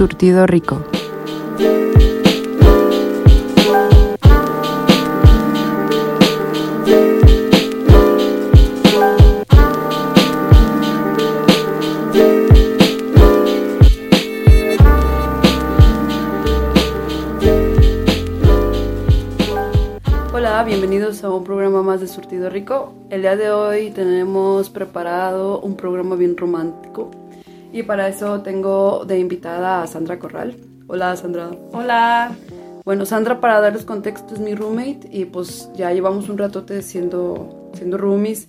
Surtido Rico. Hola, bienvenidos a un programa más de Surtido Rico. El día de hoy tenemos preparado un programa bien romántico y para eso tengo de invitada a Sandra Corral. Hola Sandra. Hola. Bueno, Sandra, para darles contexto, es mi roommate y pues ya llevamos un ratote siendo, siendo roomies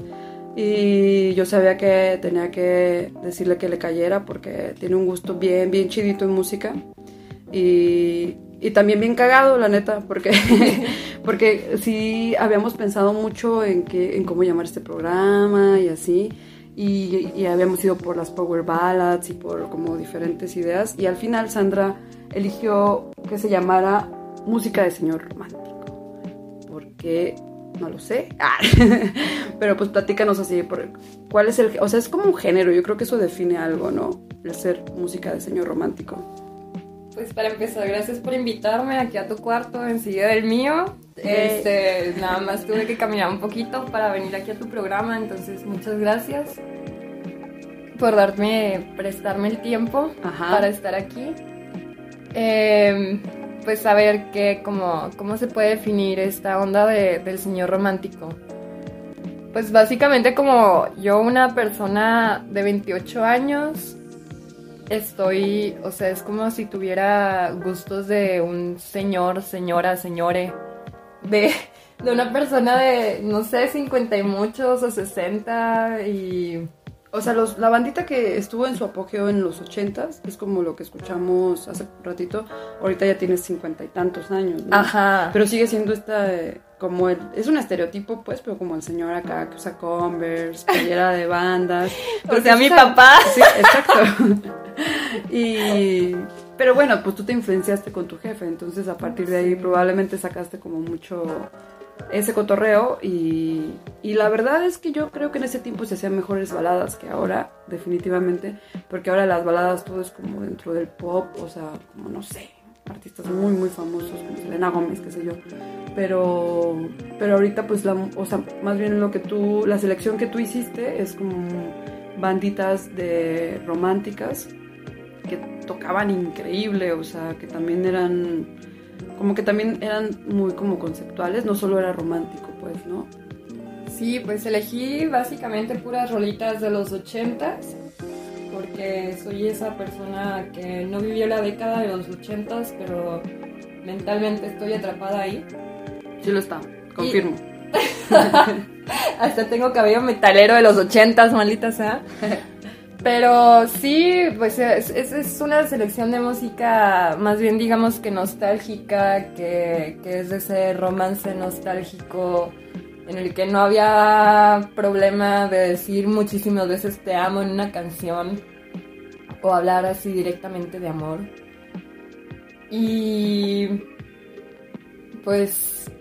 y yo sabía que tenía que decirle que le cayera porque tiene un gusto bien, bien chidito en música y, y también bien cagado, la neta, porque, porque sí habíamos pensado mucho en, que, en cómo llamar este programa y así y, y, habíamos ido por las power ballads y por como diferentes ideas. Y al final Sandra eligió que se llamara música de señor romántico. Porque no lo sé. Ah, pero pues platícanos así por, cuál es el o sea es como un género yo creo que eso define algo no el ser música de señor romántico. Pues para empezar, gracias por invitarme aquí a tu cuarto, enseguida del mío. Este, nada más tuve que caminar un poquito para venir aquí a tu programa, entonces muchas gracias por darme, prestarme el tiempo Ajá. para estar aquí. Eh, pues saber que, cómo, cómo se puede definir esta onda de, del señor romántico. Pues básicamente como yo, una persona de 28 años, estoy, o sea, es como si tuviera gustos de un señor, señora, señore, de, de una persona de, no sé, 50 y muchos o 60 y o sea, los, la bandita que estuvo en su apogeo en los ochentas, es como lo que escuchamos hace un ratito, ahorita ya tiene cincuenta y tantos años, ¿no? Ajá. Pero sigue siendo esta, como el, es un estereotipo, pues, pero como el señor acá que usa Converse, playera de bandas. o sea, mi papá. Sí, exacto. y, pero bueno, pues tú te influenciaste con tu jefe, entonces a partir de ahí probablemente sacaste como mucho ese cotorreo y, y, la verdad es que yo creo que en ese tiempo se hacían mejores baladas que ahora, definitivamente, porque ahora las baladas todo es como dentro del pop, o sea, como no sé, artistas muy muy famosos como Selena Gómez, qué sé yo, pero pero ahorita pues la, o sea, más bien lo que tú, la selección que tú hiciste es como banditas de románticas que tocaban increíble, o sea, que también eran como que también eran muy como conceptuales, no solo era romántico, pues, ¿no? Sí, pues elegí básicamente puras rolitas de los ochentas, porque soy esa persona que no vivió la década de los ochentas, pero mentalmente estoy atrapada ahí. Sí lo está, confirmo. Y... Hasta tengo cabello metalero de los ochentas, maldita sea. Pero sí, pues es, es, una selección de música más bien digamos que nostálgica, que, que es ese romance nostálgico en el que no había problema de decir muchísimas veces te amo en una canción o hablar así directamente de amor. Y pues,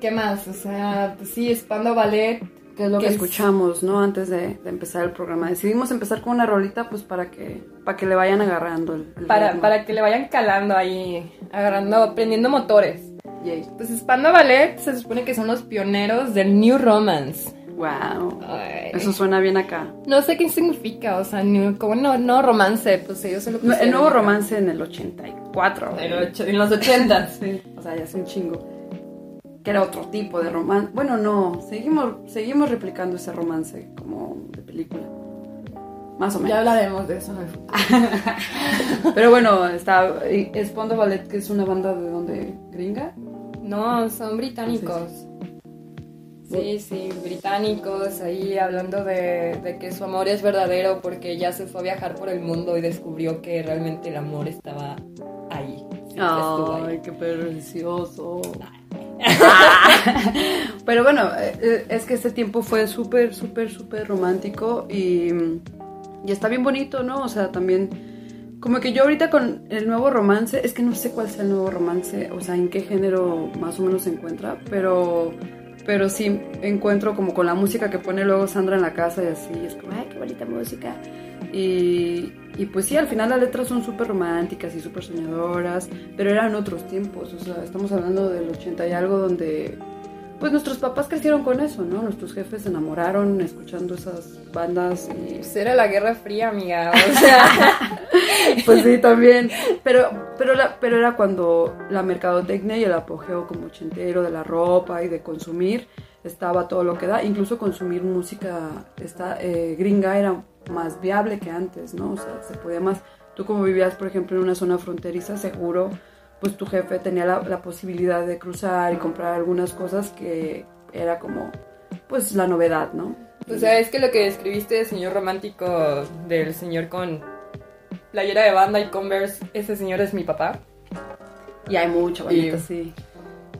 ¿qué más? O sea, pues sí, Spando Ballet que es lo que escuchamos, ¿no? Antes de, de, empezar el programa. Decidimos empezar con una rolita, pues para que, para que le vayan agarrando el, el para, para que le vayan calando ahí, agarrando, prendiendo motores. Yay. Pues Spando Ballet se supone que son los pioneros del New Romance. Wow. Ay. Eso suena bien acá. No sé qué significa, o sea, new, como no, no romance, pues ellos se lo no, El nuevo romance en el 84. En, ocho, en los 80. sí. O sea, ya es un chingo que era otro tipo de romance. Bueno, no, seguimos, seguimos replicando ese romance como de película. Más o menos. Ya hablaremos de eso. Pero bueno, está Espondo Ballet, que es una banda de donde gringa. No, son británicos. Sí, sí, británicos, ahí hablando de, de, que su amor es verdadero porque ya se fue a viajar por el mundo y descubrió que realmente el amor estaba ahí. Ay, ahí. qué precioso. Pero bueno, eh, es que este tiempo fue súper, súper, súper romántico y, y, está bien bonito, ¿no? O sea, también, como que yo ahorita con el nuevo romance, es que no sé cuál sea el nuevo romance, o sea, en qué género más o menos se encuentra, pero, pero sí encuentro como con la música que pone luego Sandra en la casa y así, es como, ay, qué bonita música. Y, y pues sí, al final las letras son súper románticas y súper soñadoras, pero eran otros tiempos, o sea, estamos hablando del 80 y algo donde pues nuestros papás crecieron con eso, ¿no? Nuestros jefes se enamoraron escuchando esas bandas y... Pues era la Guerra Fría, amiga, o sea... pues sí, también. Pero, pero, la, pero era cuando la mercadotecnia y el apogeo como ochentero de la ropa y de consumir estaba todo lo que da. Incluso consumir música esta, eh, gringa era más viable que antes, ¿no? O sea, se podía más... Tú como vivías, por ejemplo, en una zona fronteriza, seguro pues tu jefe tenía la, posibilidad de cruzar y comprar algunas cosas que era como, pues la novedad, ¿no? O sea, es que lo que describiste de señor romántico del señor con playera de banda y Converse, ese señor es mi papá. Y hay mucho bonito, sí.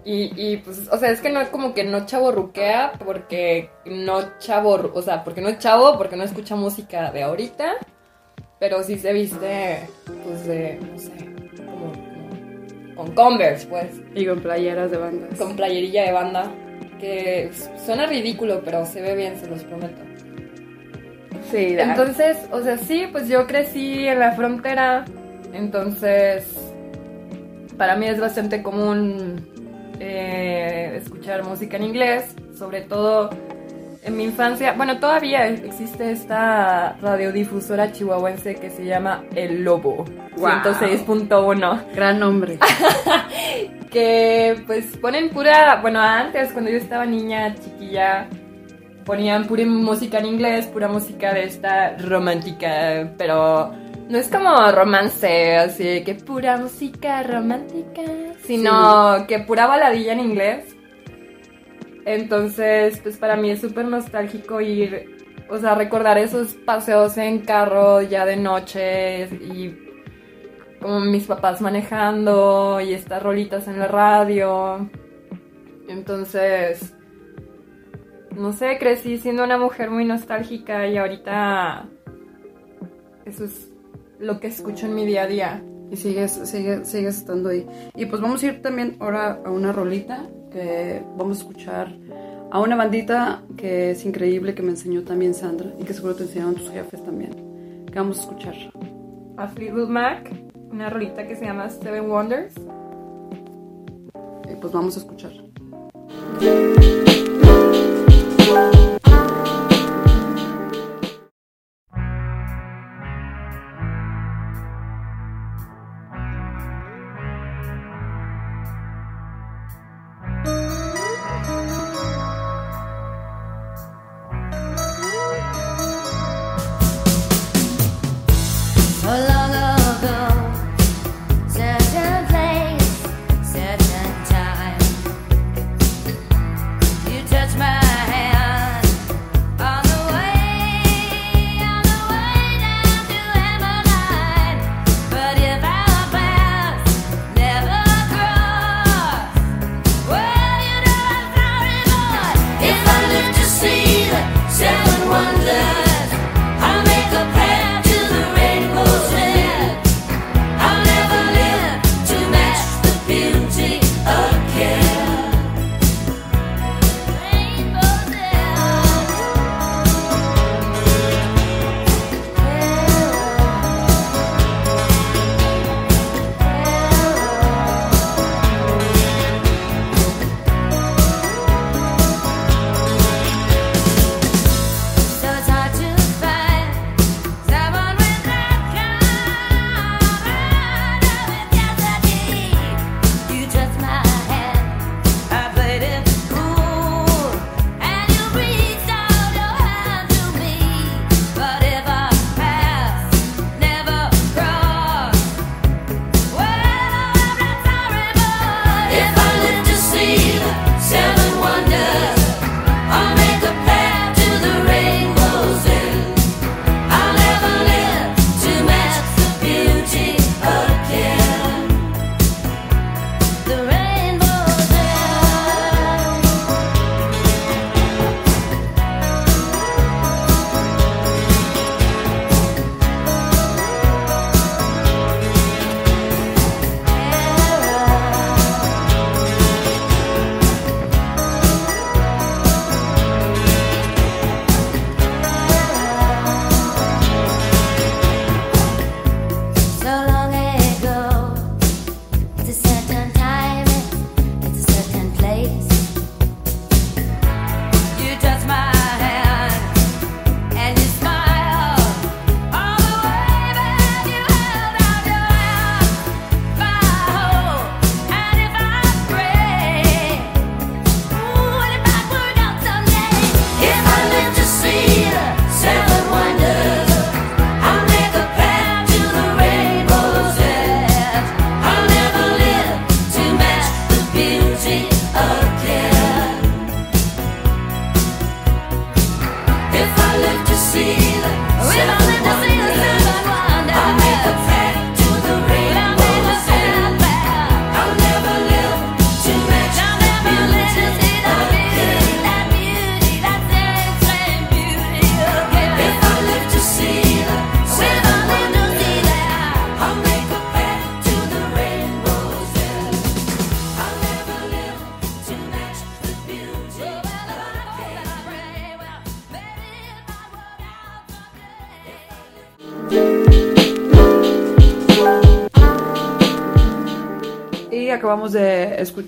Y, y, pues, o sea, es que no es como que no chavo ruquea porque no chavo, o sea, porque no es chavo, porque no escucha música de ahorita, pero sí se viste, pues de, no sé, con Converse, pues. Y con playeras de banda. Con playerilla de banda. Que suena ridículo, pero se ve bien, se los prometo. Sí, Entonces, o sea, sí, pues yo crecí en la frontera. Entonces, para mí es bastante común eh, escuchar música en inglés, sobre todo en mi infancia, bueno, todavía existe esta radiodifusora chihuahuense que se llama El Lobo, 106.1. Gran nombre. que pues ponen pura, bueno, antes cuando yo estaba niña, chiquilla, ponían pura música en inglés, pura música de esta romántica, pero no es como romance, así que pura música romántica, sino que pura baladilla en inglés entonces, pues para mí es súper nostálgico ir, o sea, recordar esos paseos en carro ya de noche y como mis papás manejando y estas rolitas en la radio. Entonces, no sé, crecí siendo una mujer muy nostálgica y ahorita eso es lo que escucho en mi día a día. Y sigues, sigues, sigues estando ahí. Y pues vamos a ir también ahora a una rolita que vamos a escuchar a una bandita que es increíble, que me enseñó también Sandra y que seguro te enseñaron tus jefes también. ¿Qué vamos a escuchar? A Fleetwood Mac, una rolita que se llama Seven Wonders. Y pues vamos a escuchar.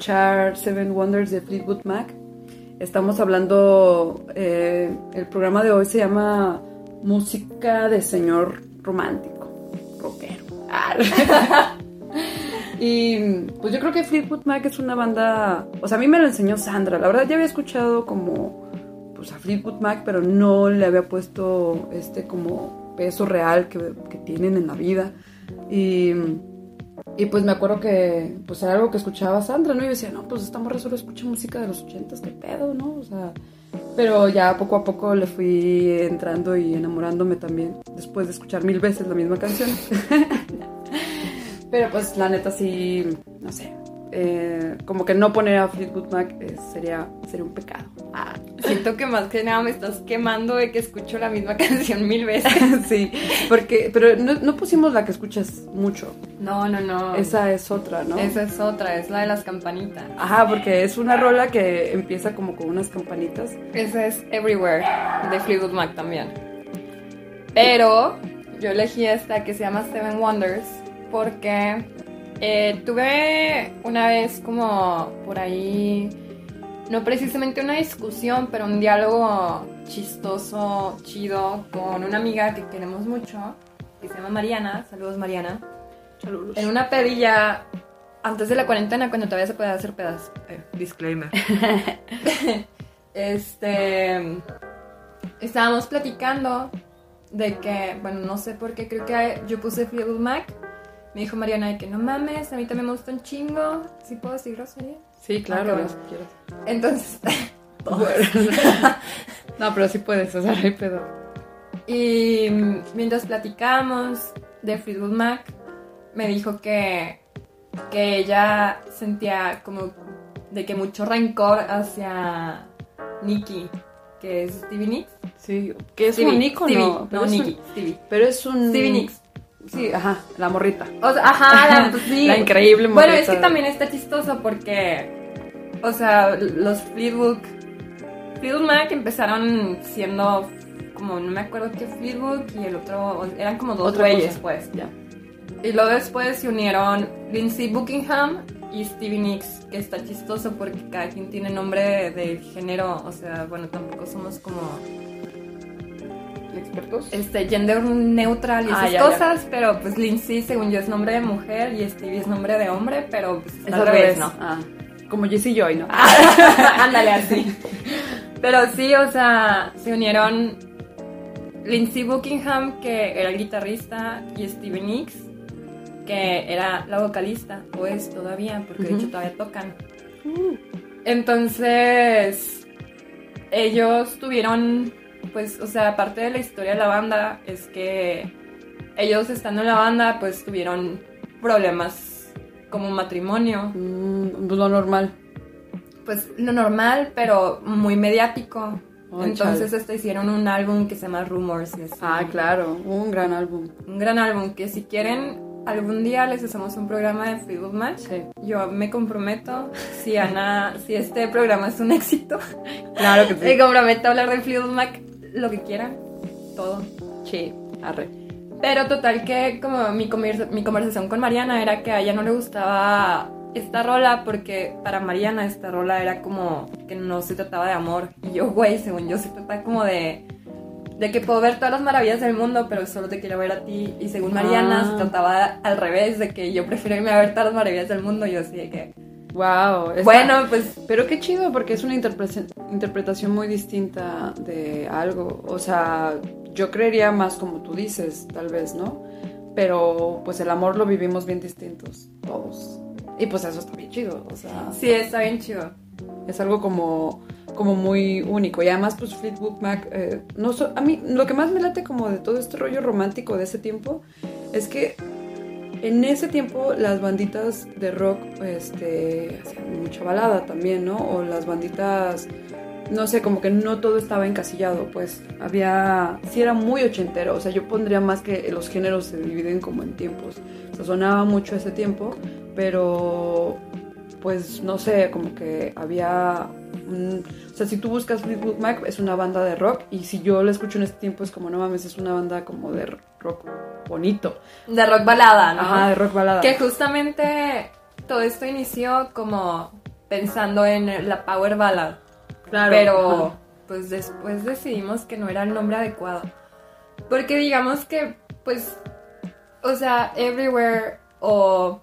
Escuchar Seven Wonders de Fleetwood Mac. Estamos hablando, eh, el programa de hoy se llama Música de Señor Romántico, rockero. Y pues yo creo que Fleetwood Mac es una banda, o sea, a mí me lo enseñó Sandra. La verdad ya había escuchado como pues a Fleetwood Mac, pero no le había puesto este como peso real que tienen en la vida. Y y pues me acuerdo que pues era algo que escuchaba Sandra, ¿no? Y yo decía, no, pues esta morra solo escucha música de los ochentas, qué pedo, ¿no? O sea, pero ya poco a poco le fui entrando y enamorándome también, después de escuchar mil veces la misma canción. pero pues la neta sí, no sé, eh, como que no poner a Fleetwood Mac eh, sería, sería un pecado. Ah. Siento que más que nada me estás quemando de que escucho la misma canción mil veces. sí, porque, pero no, pusimos la que escuchas mucho. No, no, no. Esa es otra, ¿no? Esa es otra, es la de las campanitas. Ajá, porque es una rola que empieza como con unas campanitas. Esa es Everywhere, de Fleetwood Mac también. Pero yo elegí esta que se llama Seven Wonders porque eh, tuve una vez como por ahí, no precisamente una discusión, pero un diálogo chistoso, chido, con una amiga que queremos mucho, que se llama Mariana. Saludos Mariana. Saludos. En una pedilla antes de la cuarentena, cuando todavía se puede hacer pedas. Eh, disclaimer. este. Estábamos platicando de que, bueno, no sé por qué, creo que yo puse Fleetwood Mac me dijo Mariana de que no mames, a mí también me gusta un chingo. ¿Sí puedo decir grosería? Sí, claro, Entonces, no, pero sí puedes, o sea, hay pedo. Y mientras platicamos de Fleetwood Mac, me dijo que, que ella sentía como de que mucho rencor hacia Nicky, que es Stevie Nicks. Sí, que es un ícono. no, Nicky, Stevie. Pero es un... Stevie Nicks. Sí, ajá, la morrita. O sea, ajá, la, pues sí. la increíble morrita. Bueno, es que también está chistoso porque, o sea, los Fleetwood, Fleetwood Mac empezaron siendo como, no me acuerdo qué Fleetwood y el otro, eran como dos güeyes, pues. Ya. Y luego después se unieron Lindsay Buckingham y Stevie Nicks, que está chistoso porque cada quien tiene nombre de género, o sea, bueno, tampoco somos como expertos. Este, gender neutral y ah, esas cosas, pero pues Lindsay, según yo, es nombre de mujer y Stevie es nombre de hombre, pero pues es al revés, ¿no? Ah, como Jessie Joy, ¿no? Ándale así. Pero sí, o sea, se unieron Lindsay Buckingham, que era el guitarrista, y Stevie Nicks, que era la vocalista, o es todavía, porque de hecho todavía tocan. Uh. Entonces, ellos tuvieron pues, o sea, parte de la historia de la banda es que ellos estando en la banda, pues tuvieron problemas como matrimonio. Mm, pues lo normal. Pues lo normal, pero muy mediático. Entonces este, hicieron un álbum que se llama Rumors. ah, claro, un gran álbum. Un gran álbum que si quieren algún día les hacemos un programa de Fleetwood Match. Yo me comprometo, si Ana, si este programa es un éxito, claro que sí. me comprometo a hablar de Fleetwood Mac lo que quieran, todo. Sí, arre. Pero total que como mi, mi conversación con Mariana era que a ella no le gustaba esta rola porque para Mariana esta rola era como que no se trataba de amor. Y yo, güey, según yo se trata como de, de que puedo ver todas las maravillas del mundo, pero solo te quiero ver a ti. Y según Mariana se ah. trataba al revés, de que yo prefiero irme a ver todas las maravillas del mundo. Y yo así de que Wow. Bueno, pues. Pero qué chido, porque es una interpretación muy distinta de algo. O sea, yo creería más como tú dices, tal vez, ¿no? Pero pues el amor lo vivimos bien distintos, todos. Y pues eso está bien chido, o sea. Sí, está bien chido. Es algo como, como muy único. Y además, pues Fleetwood Mac, eh, no a mí lo que más me late como de todo este rollo romántico de ese tiempo es que en ese tiempo las banditas de rock este, hacían mucha balada también, ¿no? O las banditas, no sé, como que no todo estaba encasillado, pues había, sí era muy ochentero, o sea, yo pondría más que los géneros se dividen como en tiempos, o sea, sonaba mucho ese tiempo, pero pues no sé, como que había... o sea, si tú buscas Fleetwood Mac es una banda de rock y si yo la escucho en este tiempo es como, no mames, es una banda como de rock bonito. De rock balada, ¿no? Ajá, de rock balada. Que justamente todo esto inició como pensando en la power ballad. Claro. Pero ajá. pues después decidimos que no era el nombre adecuado. Porque digamos que, pues, o sea, Everywhere o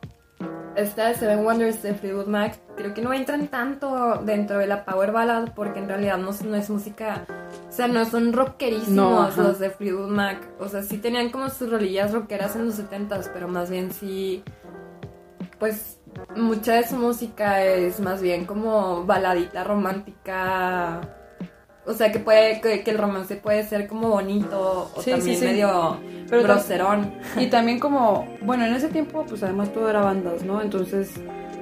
esta de Seven Wonders de Fleetwood Mac, creo que no entran tanto dentro de la power ballad porque en realidad no, no es música, o sea, no son rockerísimos No, los de Fleetwood Mac. O sea, sí tenían como sus rolillas rockeras en los 70s, pero más bien sí, pues mucha de su música es más bien como baladita romántica. O sea, que puede que, que el romance puede ser como bonito o Sí, también sí. medio Pero groserón. Y también como, bueno, en ese tiempo pues además todo era bandas, ¿no? Entonces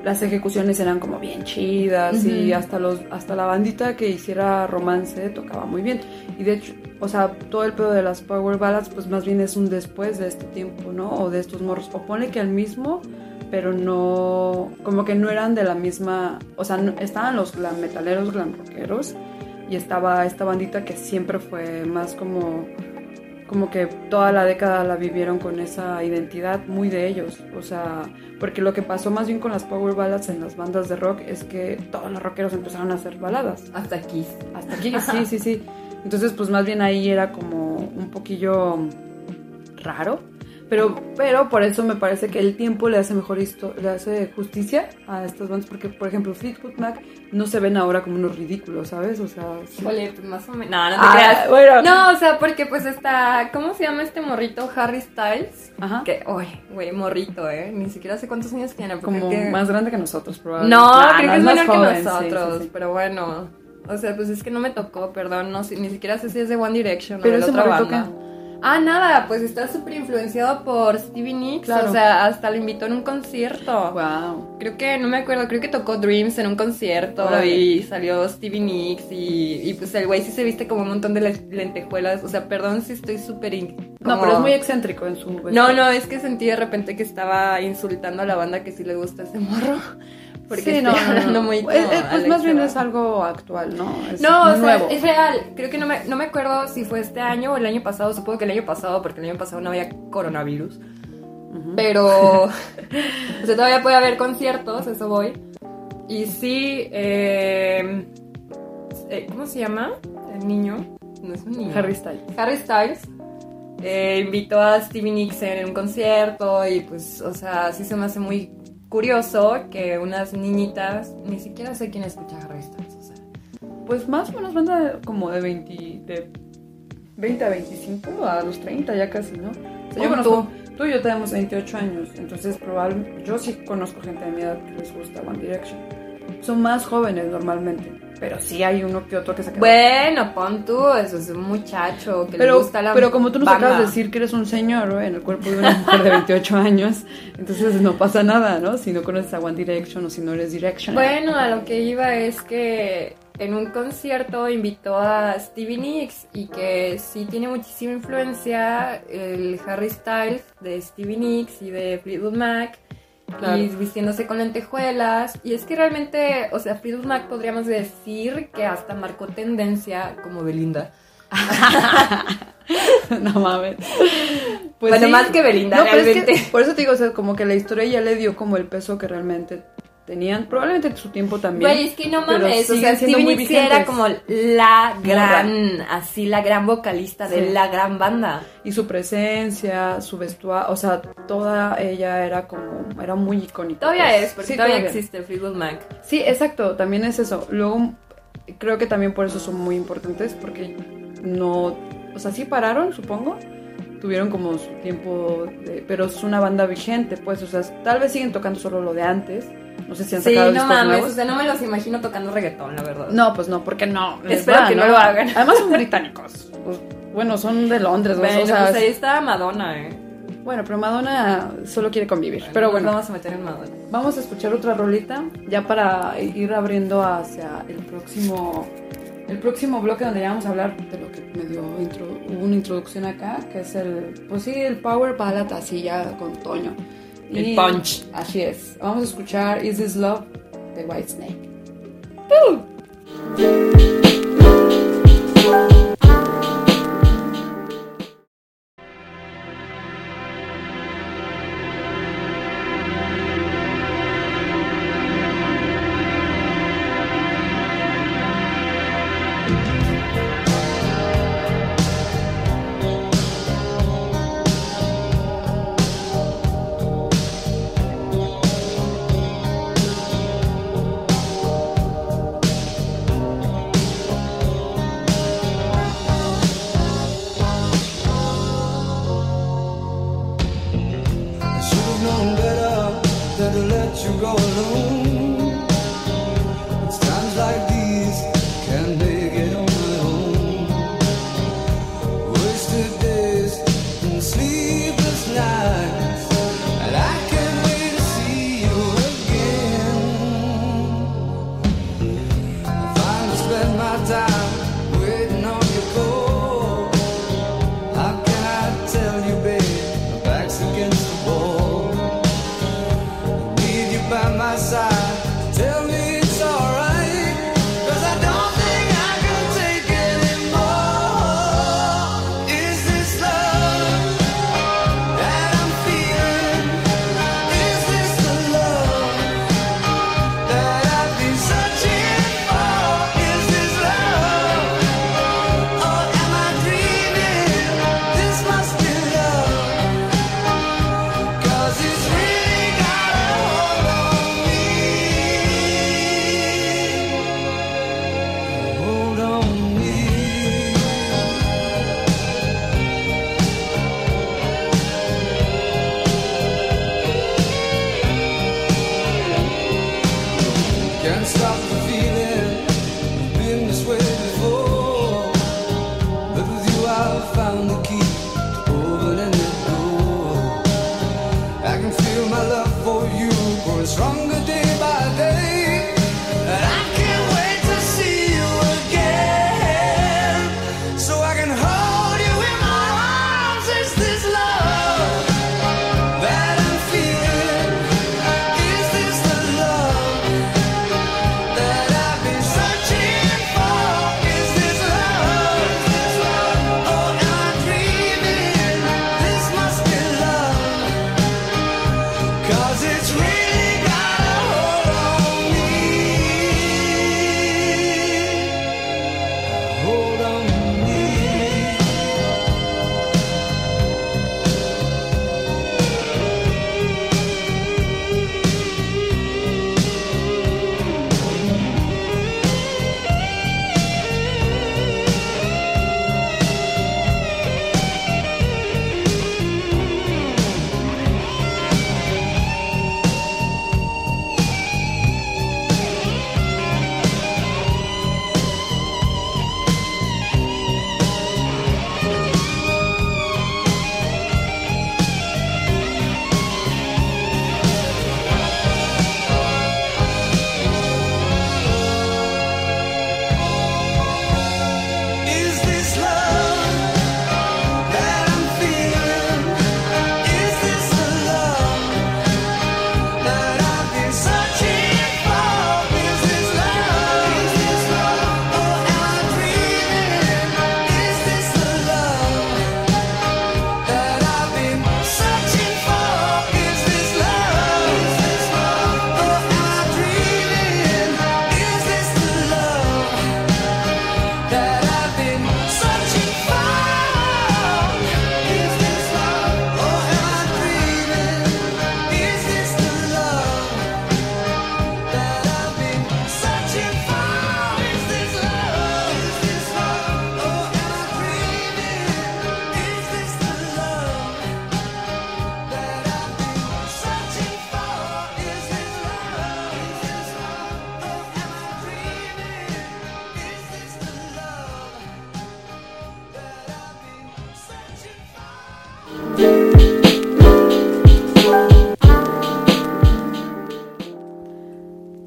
las ejecuciones eran como bien chidas y hasta los hasta la bandita que hiciera romance tocaba muy bien. Y de hecho, o sea, todo el pedo de las power ballads pues más bien es un después de este tiempo, ¿no? O de estos morros. O pone que al mismo, pero no como que no eran de la misma, o sea, no- estaban los glam metaleros, glam rockeros y estaba esta bandita que siempre fue más como como que toda la década la vivieron con esa identidad muy de ellos, o sea, porque lo que pasó más bien con las power ballads en las bandas de rock es que todos los rockeros empezaron a hacer baladas. Hasta aquí. Hasta aquí, sí, sí, sí. Entonces, pues más bien ahí era como un poquillo raro, pero, pero por eso me parece que el tiempo le hace mejor le hace justicia a estas bandas, porque por ejemplo Fleetwood Mac no se ven ahora como unos ridículos, ¿sabes? O sea, sí. Híjole, pues más o menos. No, no te Ah, creas. bueno. No, o sea, porque pues está. ¿Cómo se llama este morrito? Harry Styles. Ajá. Que, uy, güey, morrito, ¿eh? Ni siquiera sé cuántos años tiene. como que- más grande que nosotros, probablemente. No, Nah, creo que es es menor joven, que nosotros. sí, sí. Pero bueno. O sea, pues es que no me tocó, perdón. No, sé- ni siquiera sé si es de One Direction Pero o de otra banda. Ah, nada, pues está súper influenciado por Stevie Nicks. Claro. O sea, hasta lo invitó en un concierto. Wow. Creo que, no me acuerdo, creo que tocó Dreams en un concierto y salió Stevie Nicks y, y pues el güey sí se viste como un montón de le- lentejuelas. O sea, perdón si estoy súper... No, pero es muy excéntrico en su. No, no, es que sentí de repente que estaba insultando a la banda que sí le gusta ese morro. Porque Sí, estoy no, no, no. hablando muy como eh, pues más bien es algo actual, ¿no? Es No, o sea, nuevo. es real. Creo que no me, no me acuerdo si fue este año o el año pasado. Supongo que el año pasado, porque el año pasado no había coronavirus. Ujú. Pero, o sea, todavía puede haber conciertos, eso voy. Y sí, eh, eh, ¿cómo se llama? El niño. No es un niño. Harry Styles. Harry Styles eh, invitó a Stevie Nicks en un concierto y pues, o sea, sí se me hace muy curioso que unas niñitas, ni siquiera sé quién escucha Harry Styles, o sea. Pues más o menos banda como de 20, de 20 a 25 a los 30 ya casi, ¿no? O sea, yo conozco, tú y yo tenemos 28 años, entonces probablemente, yo sí conozco gente de mi edad que les gusta One Direction. Son más jóvenes normalmente, pero sí hay uno que otro que se queda. Bueno, pon tú, eso es un muchacho que le pero, gusta la pero como tú nos banda. acabas de decir que eres un señor en el cuerpo de una mujer de 28 años, entonces no pasa nada, ¿no? Si no conoces a One Direction o si no eres Direction. Bueno, a lo que iba es que en un concierto invitó a Stevie Nicks y que sí tiene muchísima influencia el Harry Styles de Stevie Nicks y de Fleetwood Mac. Claro. Y vistiéndose con lentejuelas. Y es que realmente, o sea, Fleetwood Mac podríamos decir que hasta marcó tendencia como Belinda. no mames. Pues bueno, sí. más que Belinda, No, es realmente. que, por eso te digo, o sea, como que la historia ya le dio como el peso que realmente tenían, probablemente en su tiempo también. Güey, es que no mames, o sea, Nicks sí era como la gran, así la gran vocalista de Sí. la gran banda. Y su presencia, su vestuario, o sea, toda ella era como, era muy icónica. Todavía pues. es, porque Sí, todavía existe Fleetwood Mac. Sí, exacto, también es eso. Luego, creo que también por eso son muy importantes, porque no, o sea, sí pararon, supongo, tuvieron como su tiempo, de- pero es una banda vigente, pues, o sea, tal vez siguen tocando solo lo de antes, no sé si han Sí, sacado no discos mames, nuevos. o sea, no me los imagino tocando reggaetón, la verdad. No, pues no, porque no. Espero va, que no lo hagan. Además son británicos. Pues, bueno, son de Londres, bueno, o sea, pues ahí está Madonna, eh. bueno, pero Madonna solo quiere convivir. pero Nos bueno, vamos a meter en Madonna. Vamos a escuchar otra rolita ya para ir abriendo hacia el próximo el próximo bloque donde ya vamos a hablar de lo que intro, hubo una introducción acá, que es el pues sí, el power ballad así ya con Toño. El punch. Así es. Vamos a escuchar Is This Love de Whitesnake.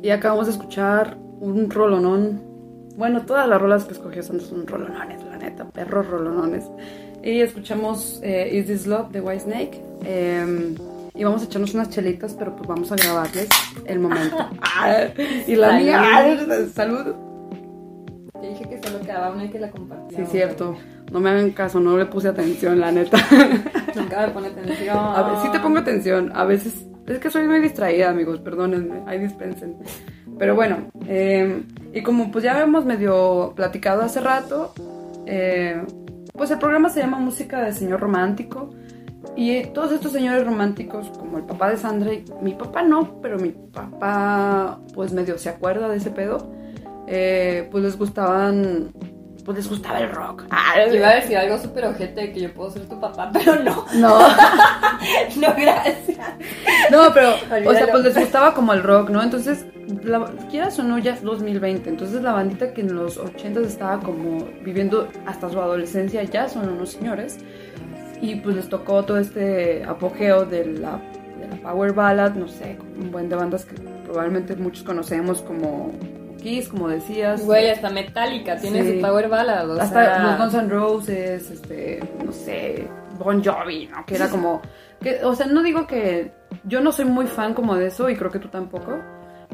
Y acabamos de escuchar un rolonón. Bueno, todas las rolas que escogí son, son rolonones, la neta, perros rolonones. Y escuchamos eh, Is This Love de White Snake. Eh, y vamos a echarnos unas chelitas, pero pues vamos a grabarles el momento. Y la Salud. mía, salud. Te dije que solo quedaba una y que la compartía. Sí, cierto. No me hagan caso, no le puse atención, la neta. Nunca me pone atención. A ver, sí te pongo atención. A veces es que soy muy distraída, amigos, perdónenme. Ahí dispensen. Pero bueno, eh, y como pues ya hemos medio platicado hace rato, eh, pues el programa se llama Música de Señor Romántico. Y todos estos señores románticos, como el papá de Sandra, y mi papá no, pero mi papá pues medio se acuerda de ese pedo, eh, pues les gustaban, pues les gustaba el rock. Ah, Yo iba a decir algo súper ojete que yo puedo ser tu papá, pero no. no. No, gracias. No, pero, o sea, pues les gustaba como el rock, ¿no? Entonces, la, quieras o no, ya es 2020. Entonces, la bandita que en los 80s estaba como viviendo hasta su adolescencia, ya son unos señores. Y pues les tocó todo este apogeo de la, de la power ballad, no sé, un buen de bandas que probablemente muchos conocemos como Kiss, como decías. Güey, hasta Metallica tiene Sí. su power ballad. O Hasta sea, los Guns N' Roses, este, no sé, Bon Jovi, ¿no? Que era como, que, o sea, no digo que yo no soy muy fan como de eso y creo que tú tampoco,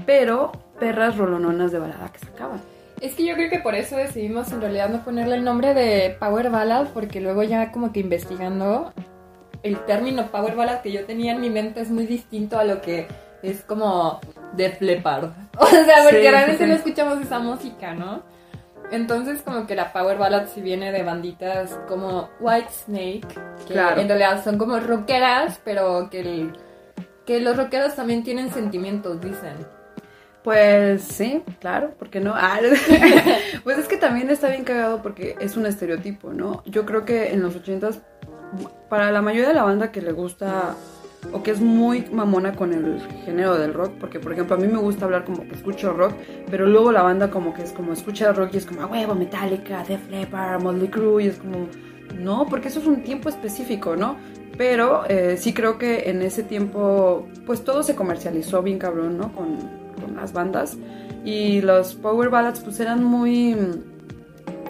pero perras rolononas de balada que sacaban. Es que yo creo que por eso decidimos en realidad no ponerle el nombre de Power Ballad, porque luego ya como que investigando el término Power Ballad que yo tenía en mi mente es muy distinto a lo que es como Def Leppard. O sea, porque Sí, realmente sí, no escuchamos esa música, ¿no? Entonces como que la Power Ballad sí viene de banditas como White Snake, que Claro. en realidad son como rockeras, pero que, el- que los rockeros también tienen sentimientos, dicen. Pues sí, claro, ¿por qué no? Ah, pues es que también está bien cagado porque es un estereotipo, ¿no? Yo creo que en los ochentas, para la mayoría de la banda que le gusta o que es muy mamona con el género del rock, porque por ejemplo a mí me gusta hablar como que escucho rock, pero luego la banda como que es como escucha rock y es como, a huevo, Metallica, Def Leppard, Motley Crue, y es como, no, porque eso es un tiempo específico, ¿no? Pero eh, sí creo que en ese tiempo, pues todo se comercializó bien cabrón, ¿no? Con, con las bandas. Y los power ballads, pues eran muy.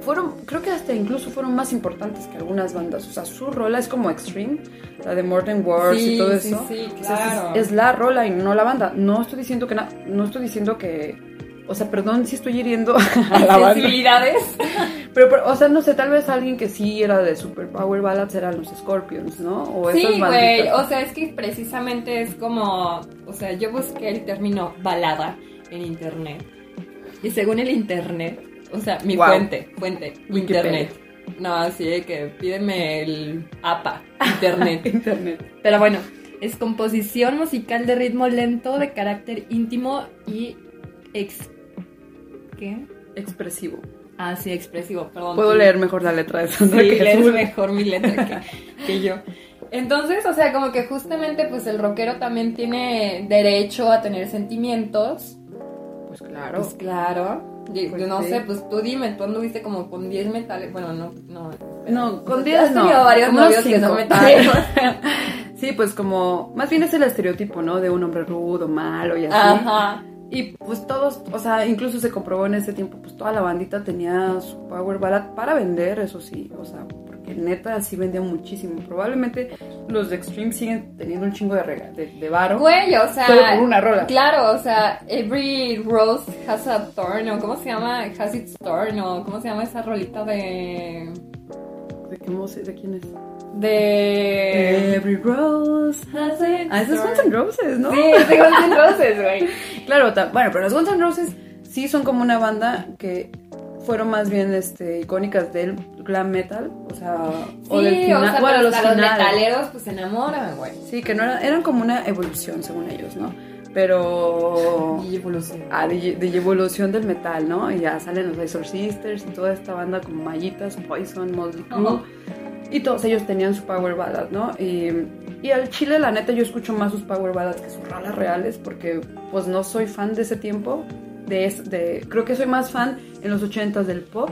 Fueron, creo que hasta incluso fueron más importantes que algunas bandas. O sea, su rola es como Extreme, la de Modern Wars Sí, y todo sí, eso. sí, O sea, claro. es, es la rola y no la banda. No estoy diciendo que na- no estoy diciendo que. O sea, perdón si estoy hiriendo a la banda. Sensibilidades. Pero, pero, o sea, no sé, tal vez alguien que sí era de Super Power Ballads eran los Scorpions, ¿no? O Sí, güey, o sea, es que precisamente es como, o sea, yo busqué el término balada en internet. Y según el internet, o sea, mi Wow. fuente, fuente, Wikipedia. internet. No, así de que pídeme el APA, internet. Internet. Pero bueno, es composición musical de ritmo lento, de carácter íntimo y ex... ¿Qué? Expresivo. Ah, sí, expresivo, perdón. Puedo Sí. leer mejor la letra de Sí, Sandra que lees mejor mi letra que, que yo. Entonces, o sea, como que justamente pues el rockero también tiene derecho a tener sentimientos. Pues claro. Pues claro. Yo, Pues yo no sí. sé, pues tú dime, tú anduviste como con 10 metales. Bueno, no, no. no, con Has 10 no. tenido varios novios que son metaleros. sí, pues como, más bien es el estereotipo, ¿no? De un hombre rudo, malo y así. Ajá. Y pues todos, o sea, incluso se comprobó en ese tiempo, pues toda la bandita tenía su power ballad para vender, eso sí, o sea, neta sí vendía muchísimo. Probablemente los de Extreme siguen teniendo un chingo de, rega- de, de varo. Güey, o sea. Solo por una rola. Claro, o sea, every rose has a thorn, o ¿cómo se llama? Has its thorn, o ¿cómo se llama esa rolita de. ¿De, qué mo- de quién es? de. Every Rose. Has its Ah, esos thorn. Guns N' Roses, ¿no? Sí, es de Guns N' Roses, güey. Claro, bueno, pero los Guns N' Roses sí son como una banda que fueron más bien este, icónicas del glam metal, o sea, o del final, o sea, bueno, los los metaleros pues se enamoran, güey. Sí, que no eran, eran como una evolución según ellos, ¿no? Pero Y evolución. ah, de, de evolución del metal, ¿no? Y ya salen los Razor Sisters y toda esta banda como Mallitas, Poison, Motley Crue. Ajá. Y todos ellos tenían su power ballad, ¿no? Y, y al chile, la neta, yo escucho más sus power ballads que sus rolas reales porque, pues, no soy fan de ese tiempo. De, de, creo que soy más fan en los 80s del pop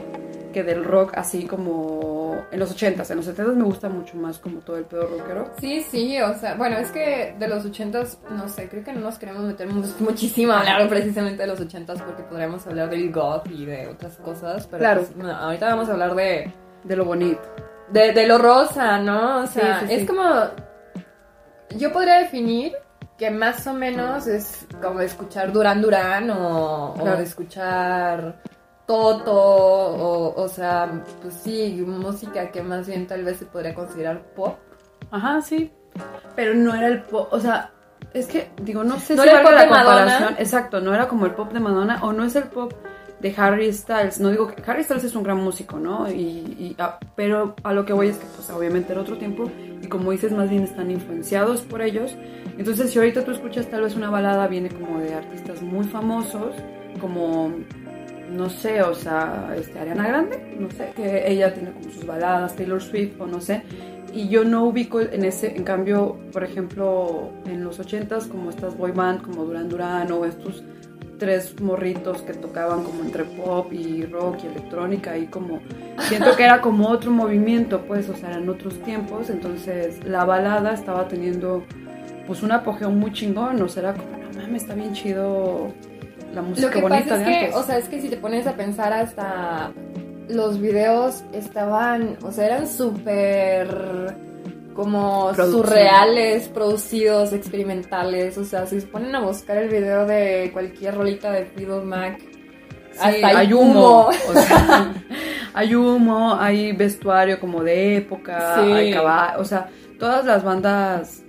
que del rock así como en los 80s. En los 70s me gusta mucho más como todo el pedo rockero. Sí, sí, o sea, bueno, es que de los 80s, no sé, creo que no nos queremos meter muchísimo a hablar precisamente de los 80s porque podríamos hablar del goth y de otras cosas, pero Claro. pues, no, ahorita vamos a hablar de, De lo bonito. de, de lo rosa, ¿no? O sea, Sí, sí, es como, yo podría definir que más o menos es como escuchar Duran Duran o, escuchar Toto, o, o sea, pues sí, música que más bien tal vez se podría considerar pop. Ajá, sí. Pero no era el pop, o sea, es que digo, no sé No si era el valga pop la de Madonna. comparación. Exacto, no era como el pop de Madonna o no es el pop de Harry Styles. No digo que Harry Styles es un gran músico, ¿no? Y, y- ah, pero a lo que voy es que pues obviamente era otro tiempo como dices, más bien están influenciados por ellos. Entonces, si ahorita tú escuchas tal vez una balada viene como de artistas muy famosos, como no sé, o sea, este, Ariana Grande, no sé, que ella tiene como sus baladas, Taylor Swift o no sé, y yo no ubico en ese, en cambio, por ejemplo, en los 80s como estas boy band como Duran Duran o estos tres morritos que tocaban como entre pop y rock y electrónica y como siento que era como otro movimiento, pues, o sea, eran otros tiempos, entonces la balada estaba teniendo pues un apogeo muy chingón, o sea, era como, no mames, está bien chido la música Lo que bonita pasa es de que, antes. o sea, es que si te pones a pensar hasta los videos estaban, o sea, eran súper como Producción. surreales, producidos, experimentales, o sea, si se ponen a buscar el video de cualquier rolita de Fleetwood Mac, Sí, hasta hay humo. o sea, hay humo, hay vestuario como de época, Sí. hay caballos, o sea, todas las bandas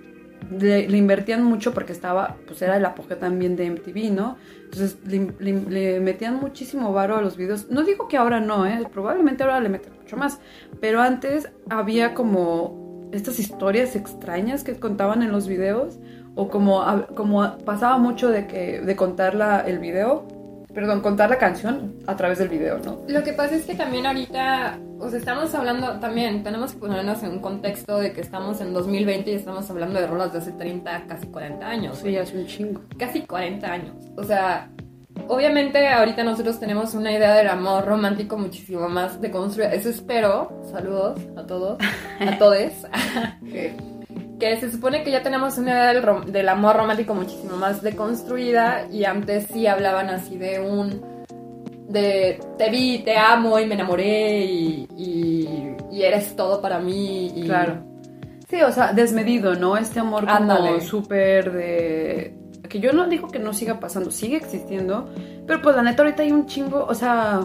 le, le invertían mucho porque estaba, pues era el apogeo también de MTV, ¿no? Entonces le, le- le metían muchísimo varo a los videos. No digo que ahora no, ¿eh? Probablemente ahora le meten mucho más, pero antes había como estas historias extrañas que contaban en los videos o como, como pasaba mucho de que de contar la, el video, perdón, contar la canción a través del video, ¿no? Lo que pasa es que también ahorita, o sea, estamos hablando, también tenemos que ponernos en un contexto de que estamos en 2020 y estamos hablando de rolas de hace 30, casi 40 años. Sí, hace un chingo. Casi 40 años. O sea, obviamente ahorita nosotros tenemos una idea del amor romántico muchísimo más deconstruida. Eso espero. Saludos a todos, a todes. que se supone que ya tenemos una idea del, amor romántico muchísimo más deconstruida y antes sí hablaban así de un de te vi, te amo y me enamoré y, y- y eres todo para mí y Claro. Sí, o sea, desmedido, ¿no? Este amor como súper de... Que yo no digo que no siga pasando, sigue existiendo, pero pues la neta ahorita hay un chingo, o sea,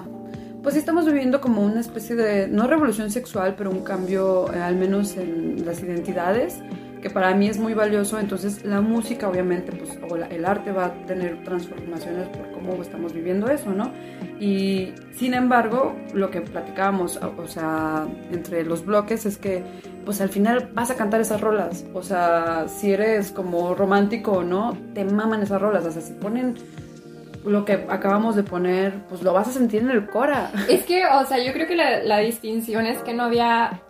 pues estamos viviendo como una especie de, no revolución sexual, pero un cambio eh, al menos en las identidades, que para mí es muy valioso, entonces la música obviamente, pues, o la- el arte va a tener transformaciones por cómo estamos viviendo eso, ¿no? Y sin embargo, lo que platicábamos, o sea, entre los bloques es que, pues al final vas a cantar esas rolas. O sea, si eres como romántico o no, te maman esas rolas. O sea, si ponen lo que acabamos de poner, pues lo vas a sentir en el cora. Es que, o sea, yo creo que la, la distinción es que no había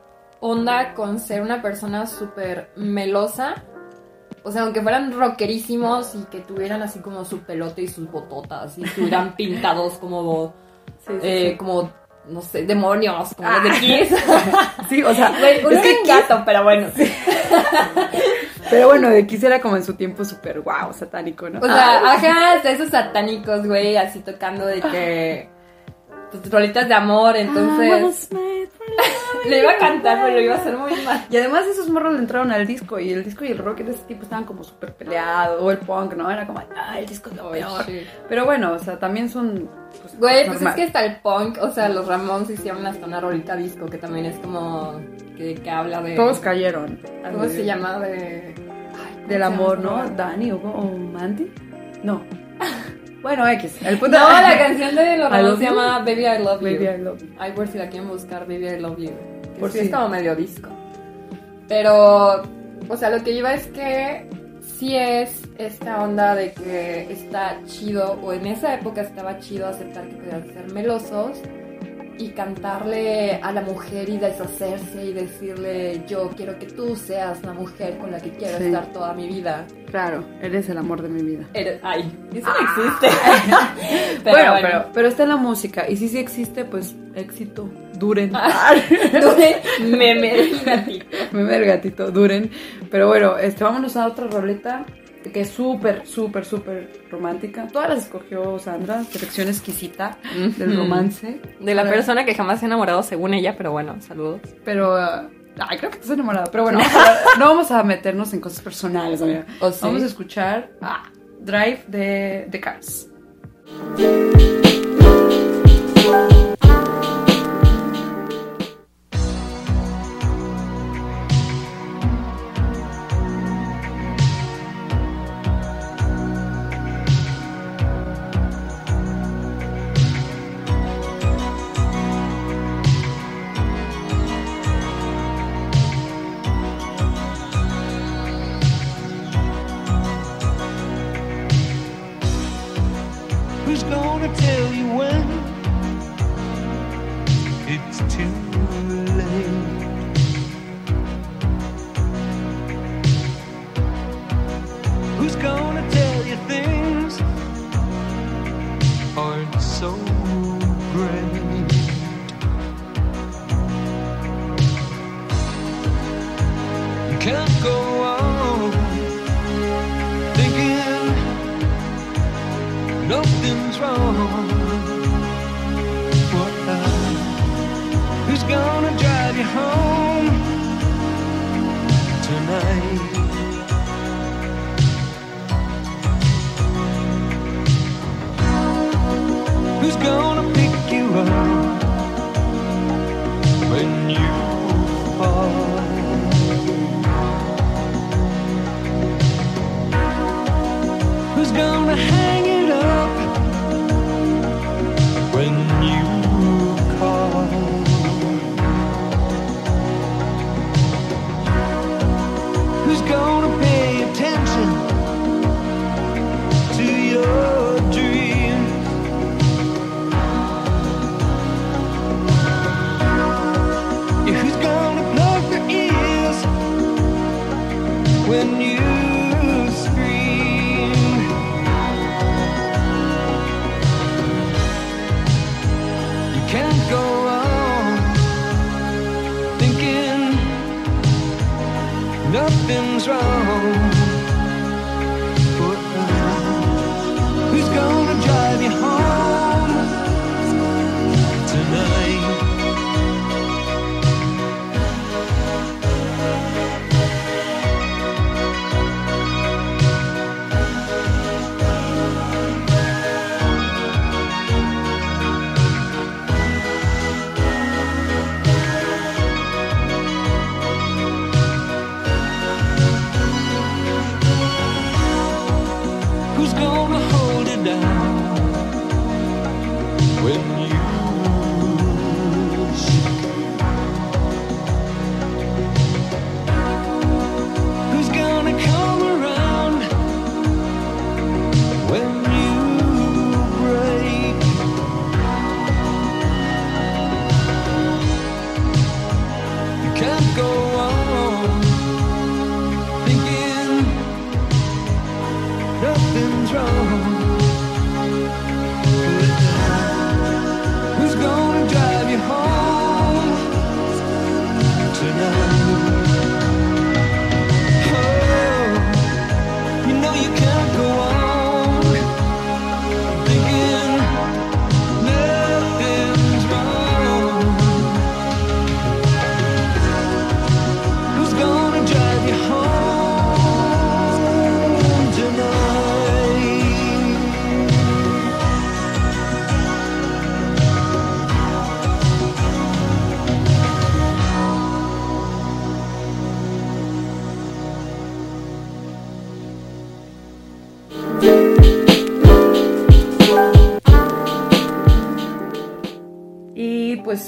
onda con ser una persona súper melosa. O sea, aunque fueran rockerísimos y que tuvieran así como su pelote y sus bototas y estuvieran pintados como, Sí, eh, como, no sé, demonios, como Ah. los de Kiss. Sí, o sea, es que gato, pero bueno. Pero bueno, de Kiss era como en su tiempo súper wow, satánico, ¿no? O sea, ajá, esos satánicos, güey, así tocando de que. Pues rolitas de amor, entonces. Le iba a cantar, pero lo iba a hacer muy mal. Y además esos morros le entraron al disco y el disco y el rock de ese tipo estaban como súper peleados, o el punk, ¿no? Era como, ah, el disco es lo peor. sí. Pero bueno, o sea, también son... Pues, Güey, pues es que hasta el punk, o sea, los Ramones hicieron hasta una rolita disco que también es como. que, que habla de. Todos cayeron. ¿Cómo se llama? De. ay, ¿cómo Del se amor, ¿no? Dani o, o Mandy. No. Bueno, X. El punto No, la canción de los Ramones se llama Baby I Love You. Baby I love you. Ay, por si la quieren buscar, Baby I Love You. Que Por sí si- es como medio disco. Pero, o sea, lo que iba es que sí es esta onda de que está chido, o en esa época estaba chido aceptar que podían ser melosos, y cantarle a la mujer y deshacerse y decirle yo quiero que tú seas la mujer con la que quiero Sí. estar toda mi vida. Claro, eres el amor de mi vida. Eres- ay, eso no existe. bueno, pero, pero está en la música. Y si sí existe, pues éxito. Duren. Dure, meme del gatito. Me ve el gatito, duren. Pero bueno, este, vámonos a otra roleta que es súper, súper, súper romántica. Todas las escogió Sandra, selección exquisita del romance. De la persona que jamás se ha enamorado según ella, pero bueno, saludos. Pero, uh, ay, creo que estás enamorada. Pero bueno, vamos a- no vamos a meternos en cosas personales, amiga. ¿O sí? Vamos a escuchar ah, Drive de The Cars.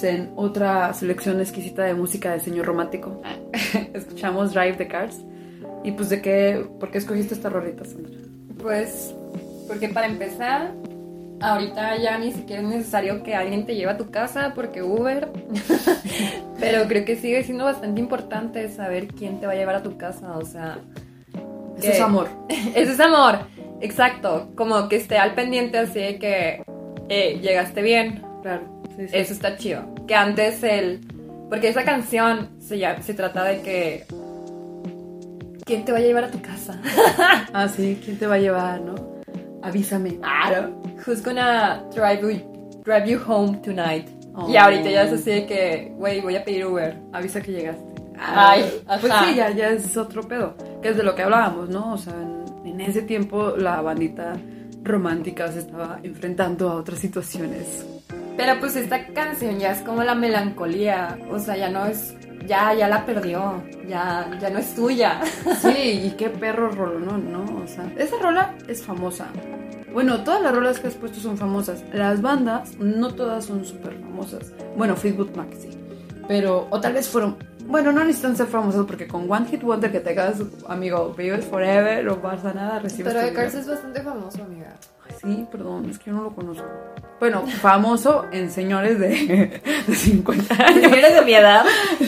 En otra selección exquisita de música de señor romántico, escuchamos Drive the Cars. Y pues de qué, ¿por qué escogiste esta rolita, Sandra? Pues, porque para empezar, ahorita ya ni siquiera es necesario que alguien te lleve a tu casa porque Uber. Pero creo que sigue siendo bastante importante saber quién te va a llevar a tu casa. O sea, Eso que- es amor. Eso es amor. Exacto. Como que esté al pendiente así de que eh, llegaste bien. Claro. Sí, sí. Eso está chido. Que antes el. Porque esa canción se, llama- se trata de que. ¿Quién te va a llevar a tu casa? Ah, sí, ¿quién te va a llevar, no? Avísame. Claro. Who's gonna drive you, drive you home tonight? Oh. Y ahorita ya es así de que, güey, voy a pedir Uber. Avisa que llegaste. Ay, pues ajá. sí, ya, ya es otro pedo. Que es de lo que hablábamos, ¿no? O sea, en, en ese tiempo la bandita romántica se estaba enfrentando a otras situaciones. Pero pues esta canción ya es como la melancolía. O sea, ya no es. Ya, ya la perdió. Ya, ya no es tuya. Sí, y qué perro rolón, ¿no? O sea, esa rola es famosa. Bueno, todas las rolas que has puesto son famosas. Las bandas, no todas son súper famosas. Bueno, Fleetwood Mac sí. Pero, o tal vez fueron. Bueno, no necesitan ser famosas porque con One Hit Wonder que te quedas, amigo, vives forever, no pasa nada, recibes. Pero tu de Cars es bastante famoso, amiga. Sí, perdón, es que yo no lo conozco. Bueno, famoso en señores de, de 50 años Señores de mi edad,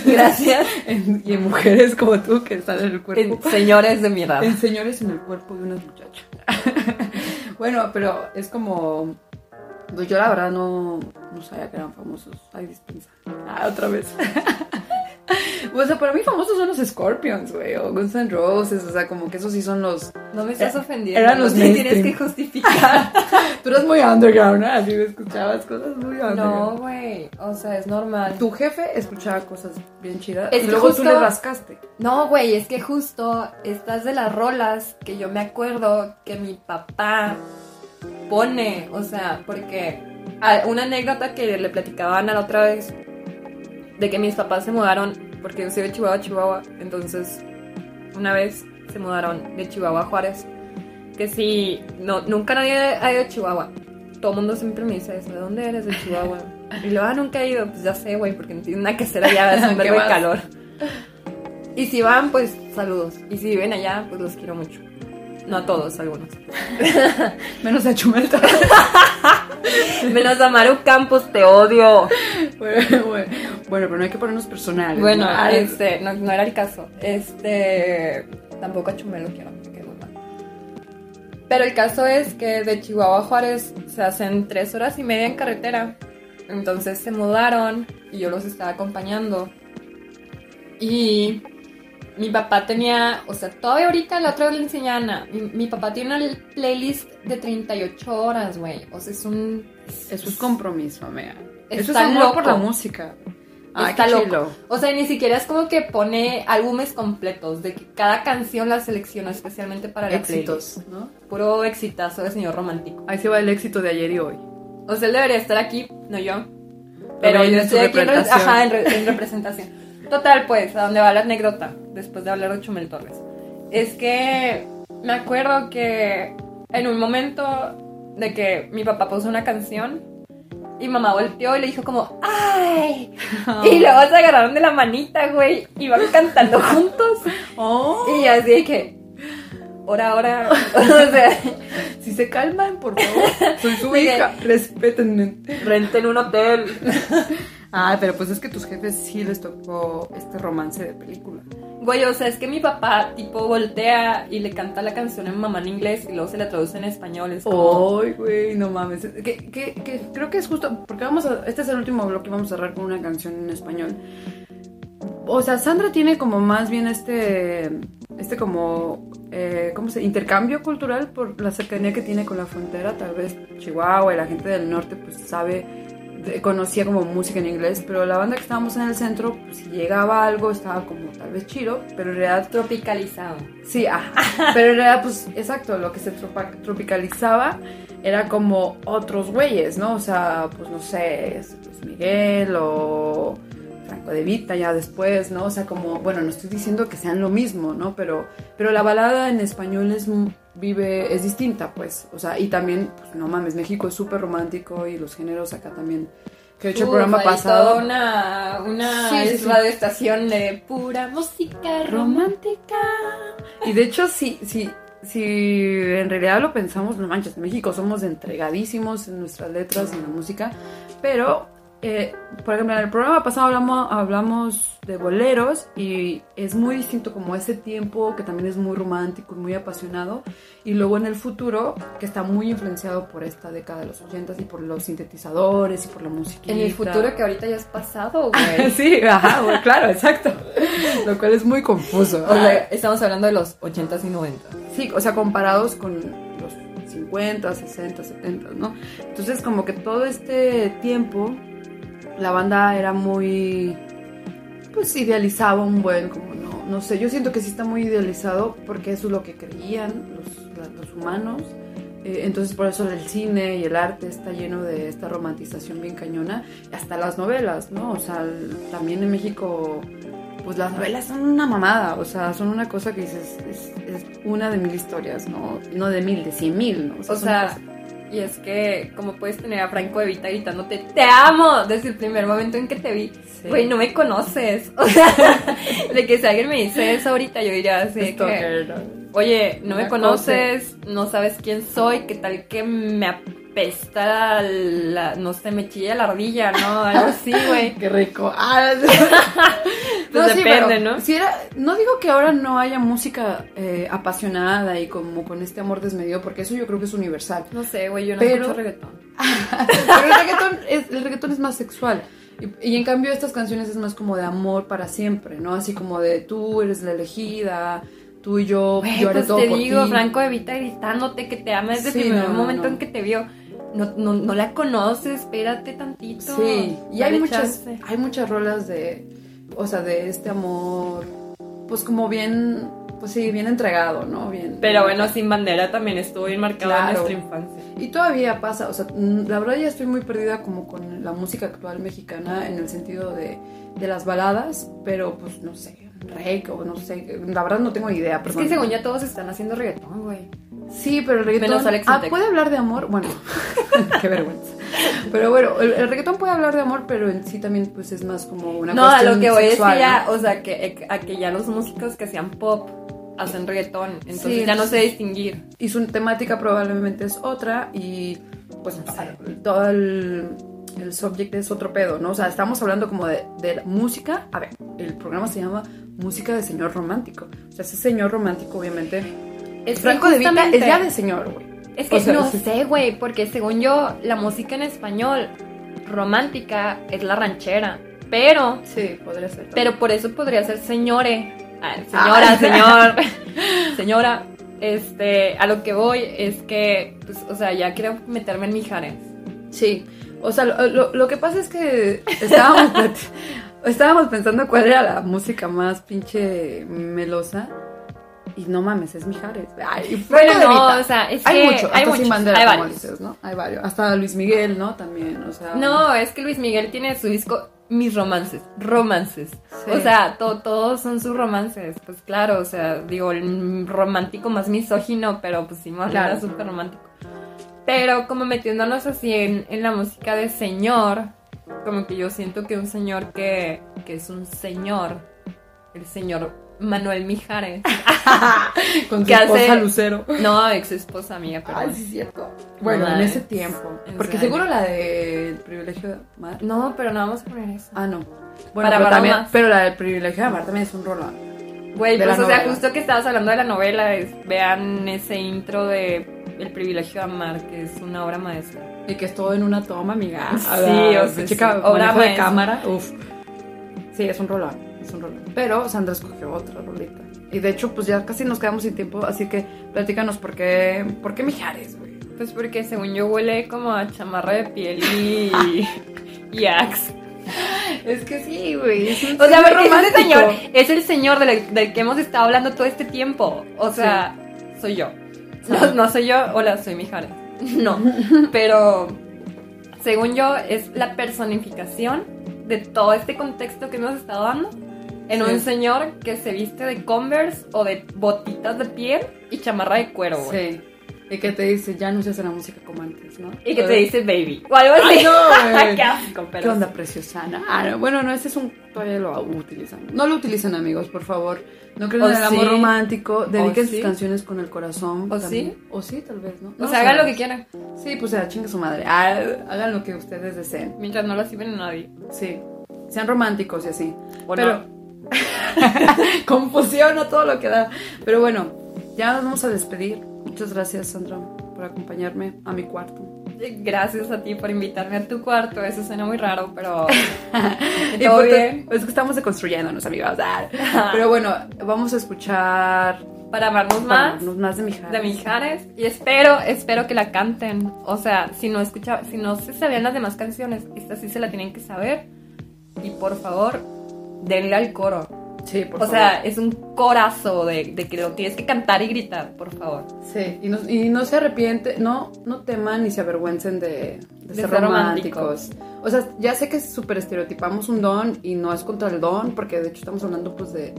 gracias. en- y en mujeres como tú que están en el cuerpo. En- señores de mi edad. En señores en el cuerpo de unas muchachas. bueno, pero es como. Pues yo la verdad no, no sabía que eran famosos. Ay, dispensa. Ah, otra vez. o sea, para mí famosos son los Scorpions, güey. O Guns N' Roses. O sea, como que esos sí son los. No me estás ofendiendo. Eran los no tienes que justificar. Tú eras muy underground, ¿no? Así me escuchabas cosas muy underground. no, güey. O sea, es normal. Tu jefe escuchaba cosas bien chidas. Es y luego justo- tú le rascaste. No, güey, es que justo estas de las rolas que yo me acuerdo que mi papá pone, o sea, porque una anécdota que le platicaban a la otra vez de que mis papás se mudaron, porque yo soy de Chihuahua Chihuahua, entonces una vez se mudaron de Chihuahua a Juárez, que si no, nunca nadie ha ido a Chihuahua. Todo el mundo siempre me dice eso, ¿de dónde eres? De Chihuahua. Y luego, ah, nunca he ido, pues ya sé, güey, porque no tiene nada que hacer allá, es un ¿Qué verbo de calor. Y si van, pues saludos. Y si viven allá, pues los quiero mucho. No a todos, algunos. Menos a Chumelta. Menos a Maru Campos, te odio. bueno, bueno, bueno, pero no hay que ponernos personales. Bueno, ¿no? Ah, este, no, no era el caso. Este, tampoco a Chumelo quiero, qué mamá. Pero el caso es que de Chihuahua a Juárez se hacen tres horas y media en carretera. Entonces se mudaron y yo los estaba acompañando. Y mi papá tenía, o sea, todavía ahorita la otra vez le enseñé a Ana. Mi, mi papá tiene una playlist de 38 horas, güey. O sea, es un. Eso es compromiso, amiga. Eso es amor por loco. la música. Ay, Está loco. chilo. O sea, ni siquiera es como que pone álbumes completos, de que cada canción la selecciona especialmente para la Éxitos, playlist. ¿no? Puro exitazo de señor romántico. Ahí se va el éxito de ayer y hoy. O sea, él debería estar aquí, no yo. Pero Pero yo estoy aquí en, re- ajá, en, re- en representación. Total, pues, a dónde va la anécdota, después de hablar de Chumel Torres. Es que me acuerdo que en un momento de que mi papá puso una canción y mamá volteó y le dijo como, ¡ay! Y luego se agarraron de la manita, güey, y van cantando juntos. Oh, Y así de que, ora, ahora, o sea, si se calman, por favor. Soy su hija. Respétenme. renten un hotel. Ah, pero pues es que tus jefes sí les tocó este romance de película. Güey, o sea, es que mi papá, tipo, voltea y le canta la canción en mamá en inglés y luego se la traduce en español. Es como, Ay, güey, no mames. Que, que, que creo que es justo, porque vamos a, este es el último bloque, vamos a cerrar con una canción en español. O sea, Sandra tiene como más bien este, este como, eh, ¿cómo se? Intercambio cultural por la cercanía que tiene con la frontera. Tal vez Chihuahua y la gente del norte pues sabe, conocía como música en inglés, pero la banda que estábamos en el centro, pues si llegaba algo estaba como tal vez chido, pero en realidad tropicalizado. Sí, ajá. Pero en realidad, pues, exacto, lo que se tropicalizaba era como otros güeyes, ¿no? O sea, pues no sé, es- Luis Miguel o Franco de Vita ya después, ¿no? O sea, como, bueno, no estoy diciendo que sean lo mismo, ¿no? Pero, pero la balada en español es vive, es distinta, pues. O sea, y también, pues no mames, México es súper romántico y los géneros acá también. Que de hecho el programa pasado. toda una, una Sí, sí, es sí. radioestación de pura música romántica. Y de hecho, sí, sí, si en realidad lo pensamos, no manches, en México somos entregadísimos en nuestras letras y en la música, pero eh, por ejemplo, en el programa pasado hablamos, hablamos de boleros y es muy distinto como ese tiempo que también es muy romántico y muy apasionado y luego en el futuro que está muy influenciado por esta década de los 80 y por los sintetizadores y por la música. En el futuro que ahorita ya es pasado, güey. sí, ajá, güey, claro, exacto. Lo cual es muy confuso. O sea, estamos hablando de los 80s y 90. Sí, o sea, comparados con los 50, 60, 70, ¿no? Entonces como que todo este tiempo la banda era muy pues idealizaba un buen como no no sé. Yo siento que sí está muy idealizado porque eso es lo que creían los, humanos. Eh, entonces por eso el cine y el arte está lleno de esta romantización bien cañona. Hasta las novelas no o sea también en México pues las novelas son una mamada. O sea son una cosa que dices es, es una de mil historias no no de mil de cien mil no O sea, y es que como puedes tener a Franco de Vita gritándote te amo desde el primer momento en que te vi. Sí. Güey, no me conoces. O sea, de que si alguien me dice eso ahorita, yo diría así de que, Stalker, ¿no? Oye, no me conoces, no sabes quién soy, qué tal que me apesta la, no sé, me chilla la ardilla, ¿no? Algo así, güey. Qué rico. Ah, Pues depende, ¿no? Si era, no digo que ahora no haya música eh, apasionada y como con este amor desmedido, porque eso yo creo que es universal. No sé, güey, yo no Pero- escucho reggaetón. Pero el reggaetón es, el reggaetón es más sexual. Y, y en cambio estas canciones es más como de amor para siempre, ¿no? Así como de tú eres la elegida, tú y yo, yo haré pues todo te por digo, ti. Franco de Vita gritándote que te ama desde Sí, el primer no, momento no. en que te vio. No, no, no la conoces, espérate tantito. Sí, y hay muchas, chance. hay muchas rolas de, o sea, de este amor, pues como bien, pues sí, bien entregado, ¿no? Bien. Pero bueno, Sin Bandera también estuvo bien marcada en Claro. nuestra infancia. Y todavía pasa, o sea, la verdad ya estoy muy perdida como con la música actual mexicana en el sentido de, de las baladas, pero pues no sé, rey o no sé, la verdad no tengo ni idea. Es perdón. que según ya todos están haciendo reggaetón, güey. Sí, pero el reggaetón... Menos Alex ah, puede hablar de amor, bueno, qué vergüenza. Pero bueno, el, el reggaetón puede hablar de amor, pero en sí también pues es más como una No, a cuestión lo que voy es que sexual, ya, ¿no? o sea, que, a que ya los músicos que hacían pop hacen reggaetón. Entonces Sí, ya no sé distinguir. y su temática probablemente es otra y pues No sé. todo el, el subject es otro pedo, ¿no? O sea, estamos hablando como de, de la música, a ver, el programa se llama Música de Señor Romántico. O sea, ese señor romántico obviamente... Es Franco de Vita es ya de señor, güey. Es que O sea, no sí. sé, güey, porque según yo, la música en español romántica es la ranchera. Pero, Sí, podría ser. también. pero por eso podría ser señore. Ah, señora, Ah. señor, señora. Este, a lo que voy es que, pues, o sea, ya quiero meterme en Mijares. Sí, o sea, lo, lo- lo que pasa es que estábamos, estábamos pensando cuál era la música más pinche melosa. Y no mames, es Mijares. Ay, Bueno, no, o sea, es hay que mucho, hay sin bandera, hay varios. dices, ¿no? Hay varios. Hasta Luis Miguel, ¿no? También, o sea. No, es que Luis Miguel tiene su disco Mis romances, romances. Sí. O sea, to- todos son sus romances. Pues claro, o sea, digo, el romántico más misógino, pero pues sí, más Claro. era súper romántico. Pero como metiéndonos así en, en la música de señor, como que yo siento que un señor que, que es un señor, el señor Manuel Mijares. con su esposa Lucero. No, ex esposa mía, pero. Ay, sí, cierto. Bueno, en ese tiempo. en Porque ese seguro año. la del privilegio de amar. No, pero no vamos a poner eso. Ah, no. Bueno, Para pero, también, pero la del privilegio de amar también es un rolón. Güey, de pues o sea, justo que estabas hablando de la novela, es- vean ese intro de El privilegio de amar, que es una obra maestra. Y que es todo en una toma, amiga. Sí, o sea, chica, sí, obra de cámara, uf. Sí, es un rolón, es un rolón. Pero Sandra escogió otra rolita. Y de hecho, pues ya casi nos quedamos sin tiempo, así que platícanos por qué, por qué Mijares, güey. Pues porque según yo huele como a chamarra de piel y, y Axe. Es que sí, güey. Es O sea, señor porque ese romántico. señor es el señor del, del que hemos estado hablando todo este tiempo. O sea, soy yo. No, no soy yo, hola, soy Mijares. No, pero según yo es la personificación de todo este contexto que hemos estado dando en Sí. un señor que se viste de Converse o de botitas de piel y chamarra de cuero, güey. Sí. Y que te dice, ya no se hace la música como antes, ¿no? Y que te dice baby. O algo así. No, güey. Qué asco, pero ¿Qué onda, preciosana? Ah, no, bueno, no, ese es un... Todavía lo utilizan. No lo utilicen, amigos, por favor. No crean ¿O en el amor romántico. Dediquen ¿O sus canciones con el corazón. ¿O sí? O sí, tal vez, ¿no? O sea, hagan lo que quieran. Sí, pues ya, chingue su madre. Ah, hagan lo que ustedes deseen. Mientras no lastimen a nadie. Sí. Sean románticos y así. Pero... Confusión a todo lo que da. Pero bueno, ya nos vamos a despedir. Muchas gracias, Sandra, por acompañarme a mi cuarto. Gracias a ti por invitarme a tu cuarto. Eso suena muy raro, pero. ¿Todo por- bien? Es que estamos deconstruyéndonos, amigos. Ah. Pero bueno, vamos a escuchar Para amarnos para más. amarnos más de Mijares. de Mijares y espero, espero que la canten. O sea, si no escucha, si no se sabían las demás canciones, esta sí se la tienen que saber. Y por favor, denle al coro. Sí, por o favor. sea, es un corazo de, de que lo tienes que cantar y gritar, por favor. Sí, y no, y no se arrepiente, no, no teman ni se avergüencen de, de De ser románticos. O sea, ya sé que súper estereotipamos un don y no es contra el don, porque de hecho estamos hablando pues de,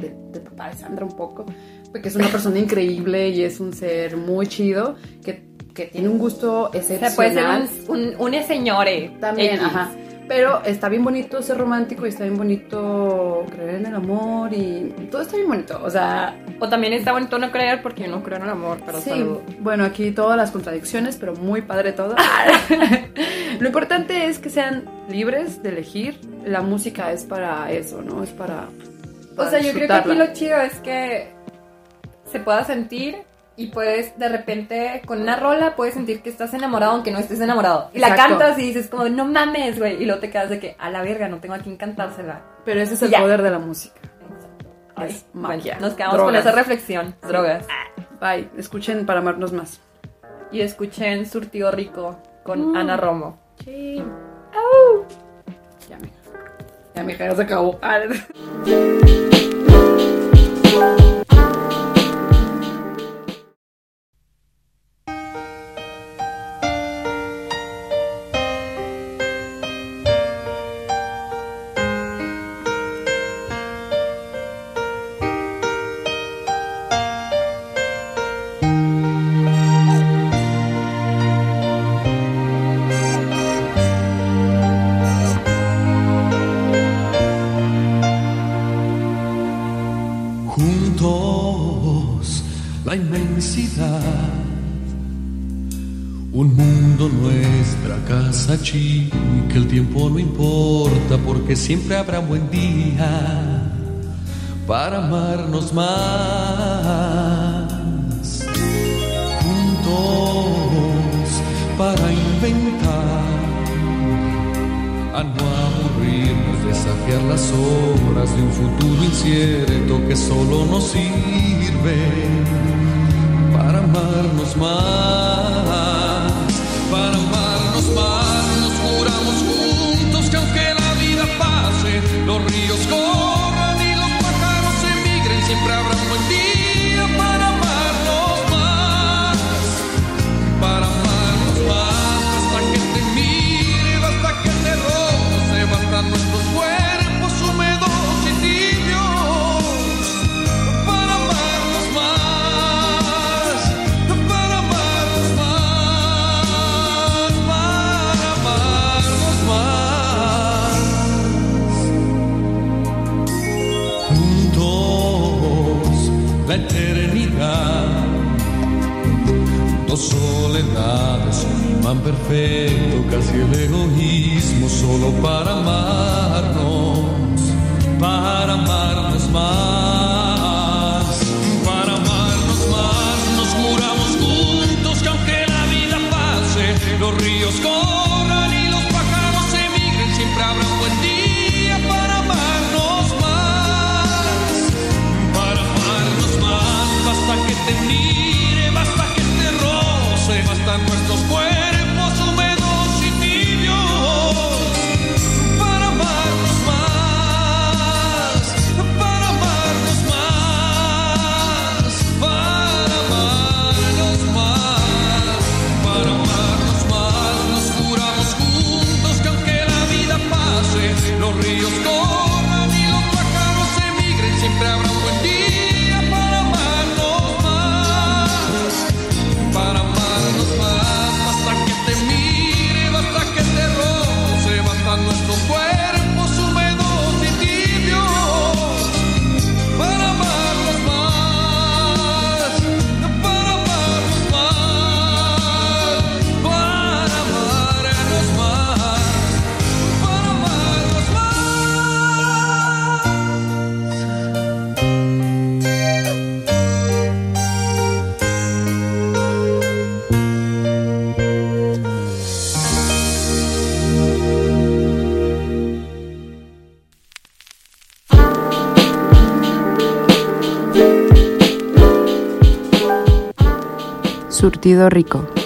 papá de Sandra un poco, porque es una persona increíble y es un ser muy chido, que, que tiene un gusto O sea, excepcional. puede ser un, un, un señore. También, X. ajá. Pero está bien bonito ser romántico y está bien bonito creer en el amor y todo está bien bonito. O sea, O también está bonito no creer porque yo no creo en el amor, pero sí. Bueno, aquí todas las contradicciones, pero muy padre todo. Lo importante es que sean libres de elegir. La música es para eso, ¿no? Es para. O sea, yo creo que aquí lo chido es que se pueda sentir y puedes de repente con una rola puedes sentir que estás enamorado aunque no estés enamorado. Y la Exacto. cantas y dices como, no mames, güey. Y luego te quedas de que, a la verga, no tengo a quién cantársela. Pero ese es el Ya. poder de la música. Ay, Es bueno, magia. nos quedamos con esa reflexión. Drogas. Bye. Escuchen para amarnos más. Y escuchen Surtido Rico con Mm. Ana Romo. Sí. Ya, mija. Ya, mija, ya se acabó. Un mundo nuestra casa chica, el tiempo no importa porque siempre habrá buen día para amarnos más. Juntos para inventar a no aburrirnos, desafiar las obras de un futuro incierto que solo nos sirve amarnos más, para amarnos más. Nos juramos juntos que aunque la vida pase, los ríos corran y los pájaros emigren, siempre habrá un buen día imán perfecto, casi el egoísmo, solo para amarnos, para amarnos más, Rico.